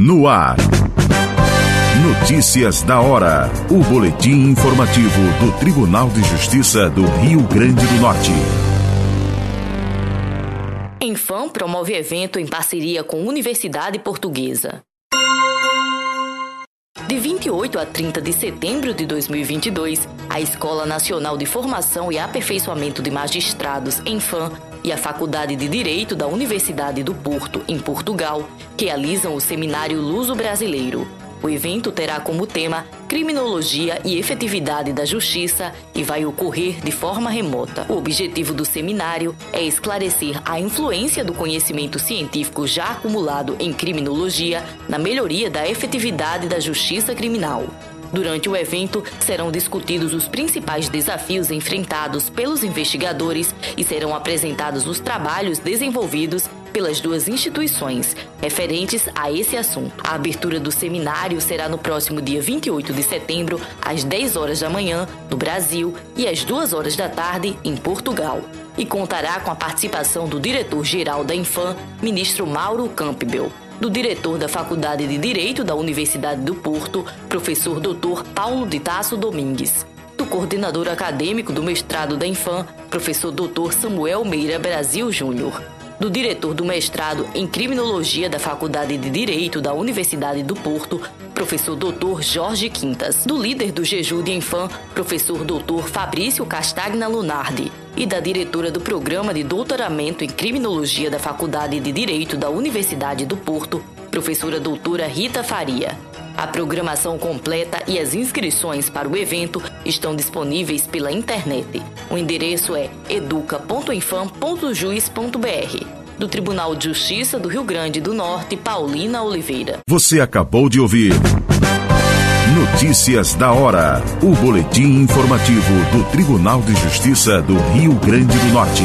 No ar. Notícias da hora. O boletim informativo do Tribunal de Justiça do Rio Grande do Norte. Enfam promove evento em parceria com Universidade Portuguesa. De 28 a 30 de setembro de 2022, a Escola Nacional de Formação e Aperfeiçoamento de Magistrados, Enfam, e a Faculdade de Direito da Universidade do Porto, em Portugal, realizam o Seminário Luso Brasileiro. O evento terá como tema Criminologia e Efetividade da Justiça e vai ocorrer de forma remota. O objetivo do seminário é esclarecer a influência do conhecimento científico já acumulado em criminologia na melhoria da efetividade da justiça criminal. Durante o evento, serão discutidos os principais desafios enfrentados pelos investigadores e serão apresentados os trabalhos desenvolvidos pelas duas instituições referentes a esse assunto. A abertura do seminário será no próximo dia 28 de setembro, às 10 horas da manhã, no Brasil, e às 2 horas da tarde, em Portugal. E contará com a participação do diretor-geral da Infam, ministro Mauro Campbell do diretor da Faculdade de Direito da Universidade do Porto, professor Dr. Paulo de Tasso Domingues, do coordenador acadêmico do mestrado da Infam, professor Dr. Samuel Meira Brasil Júnior, do diretor do mestrado em Criminologia da Faculdade de Direito da Universidade do Porto, professor Dr. Jorge Quintas, do líder do Jeju de Infam, professor Dr. Fabrício Castagna Lunardi, e da diretora do Programa de Doutoramento em Criminologia da Faculdade de Direito da Universidade do Porto, professora doutora Rita Faria. A programação completa e as inscrições para o evento estão disponíveis pela internet. O endereço é educa.infam.juiz.br. Do Tribunal de Justiça do Rio Grande do Norte, Paulina Oliveira. Você acabou de ouvir. Notícias da hora. O boletim informativo do Tribunal de Justiça do Rio Grande do Norte.